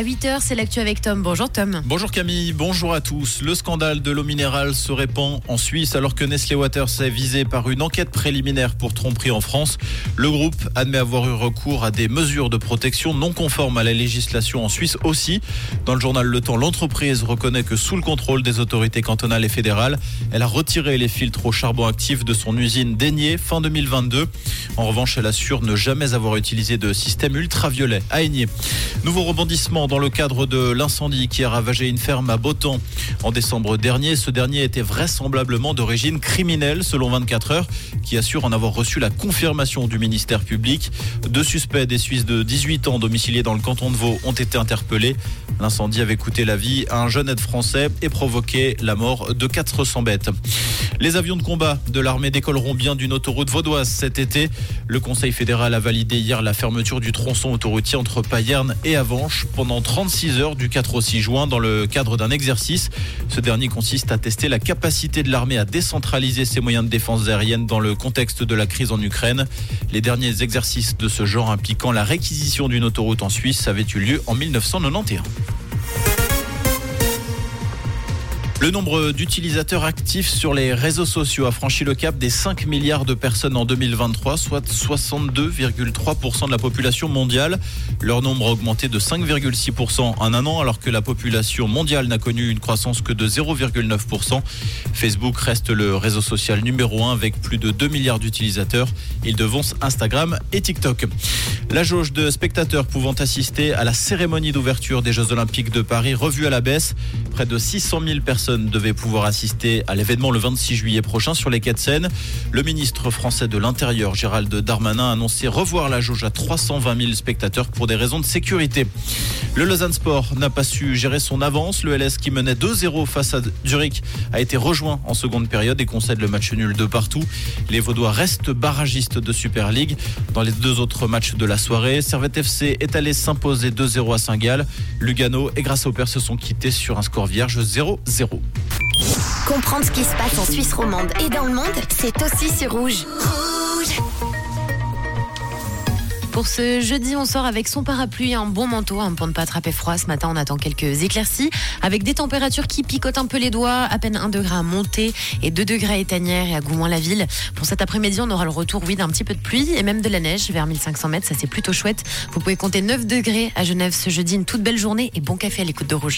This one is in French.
À 8h, c'est l'actu avec Tom. Bonjour Tom. Bonjour Camille, bonjour à tous. Le scandale de l'eau minérale se répand en Suisse alors que Nestlé Waters est visé par une enquête préliminaire pour tromperie en France. Le groupe admet avoir eu recours à des mesures de protection non conformes à la législation en Suisse aussi. Dans le journal Le Temps, l'entreprise reconnaît que sous le contrôle des autorités cantonales et fédérales, elle a retiré les filtres au charbon actif de son usine d'Aigné fin 2022. En revanche, elle assure ne jamais avoir utilisé de système ultraviolet à Aigné. Nouveau rebondissement dans le cadre de l'incendie qui a ravagé une ferme à Botan en décembre dernier. Ce dernier était vraisemblablement d'origine criminelle selon 24 heures qui assure en avoir reçu la confirmation du ministère public. Deux suspects des Suisses de 18 ans domiciliés dans le canton de Vaud ont été interpellés. L'incendie avait coûté la vie à un jeune aide français et provoqué la mort de 400 bêtes. Les avions de combat de l'armée décolleront bien d'une autoroute vaudoise cet été. Le Conseil fédéral a validé hier la fermeture du tronçon autoroutier entre Payerne et Avanches pendant 36 heures du 4 au 6 juin dans le cadre d'un exercice. Ce dernier consiste à tester la capacité de l'armée à décentraliser ses moyens de défense aérienne dans le contexte de la crise en Ukraine. Les derniers exercices de ce genre impliquant la réquisition d'une autoroute en Suisse avaient eu lieu en 1991. Le nombre d'utilisateurs actifs sur les réseaux sociaux a franchi le cap des 5 milliards de personnes en 2023, soit 62,3% de la population mondiale. Leur nombre a augmenté de 5,6% en un an, alors que la population mondiale n'a connu une croissance que de 0,9%. Facebook reste le réseau social numéro 1 avec plus de 2 milliards d'utilisateurs. Il devance Instagram et TikTok. La jauge de spectateurs pouvant assister à la cérémonie d'ouverture des Jeux Olympiques de Paris revue à la baisse. Près de 600 000 personnes devaient pouvoir assister à l'événement le 26 juillet prochain sur les quais de. Le ministre français de l'Intérieur, Gérald Darmanin, a annoncé revoir la jauge à 320 000 spectateurs pour des raisons de sécurité. Le Lausanne Sport n'a pas su gérer son avance. Le LS qui menait 2-0 face à Zurich a été rejoint en seconde période et concède le match nul de partout. Les Vaudois restent barragistes de Super League. Dans les deux autres matchs de la soirée, Servette FC est allé s'imposer 2-0 à Saint-Gall. Lugano et Grâce au Père se sont quittés sur un score vierge 0-0. Comprendre ce qui se passe en Suisse romande et dans le monde, c'est aussi sur Rouge. Pour ce jeudi, on sort avec son parapluie et un bon manteau pour ne pas attraper froid. Ce matin, on attend quelques éclaircies avec des températures qui picotent un peu les doigts. À peine 1 degré à monter et 2 degrés à Étanière et à Goumoin-la-Ville. Pour cet après-midi, on aura le retour, oui, d'un petit peu de pluie et même de la neige vers 1500 mètres. Ça, c'est plutôt chouette. Vous pouvez compter 9 degrés à Genève ce jeudi. Une toute belle journée et bon café à l'écoute de Rouge.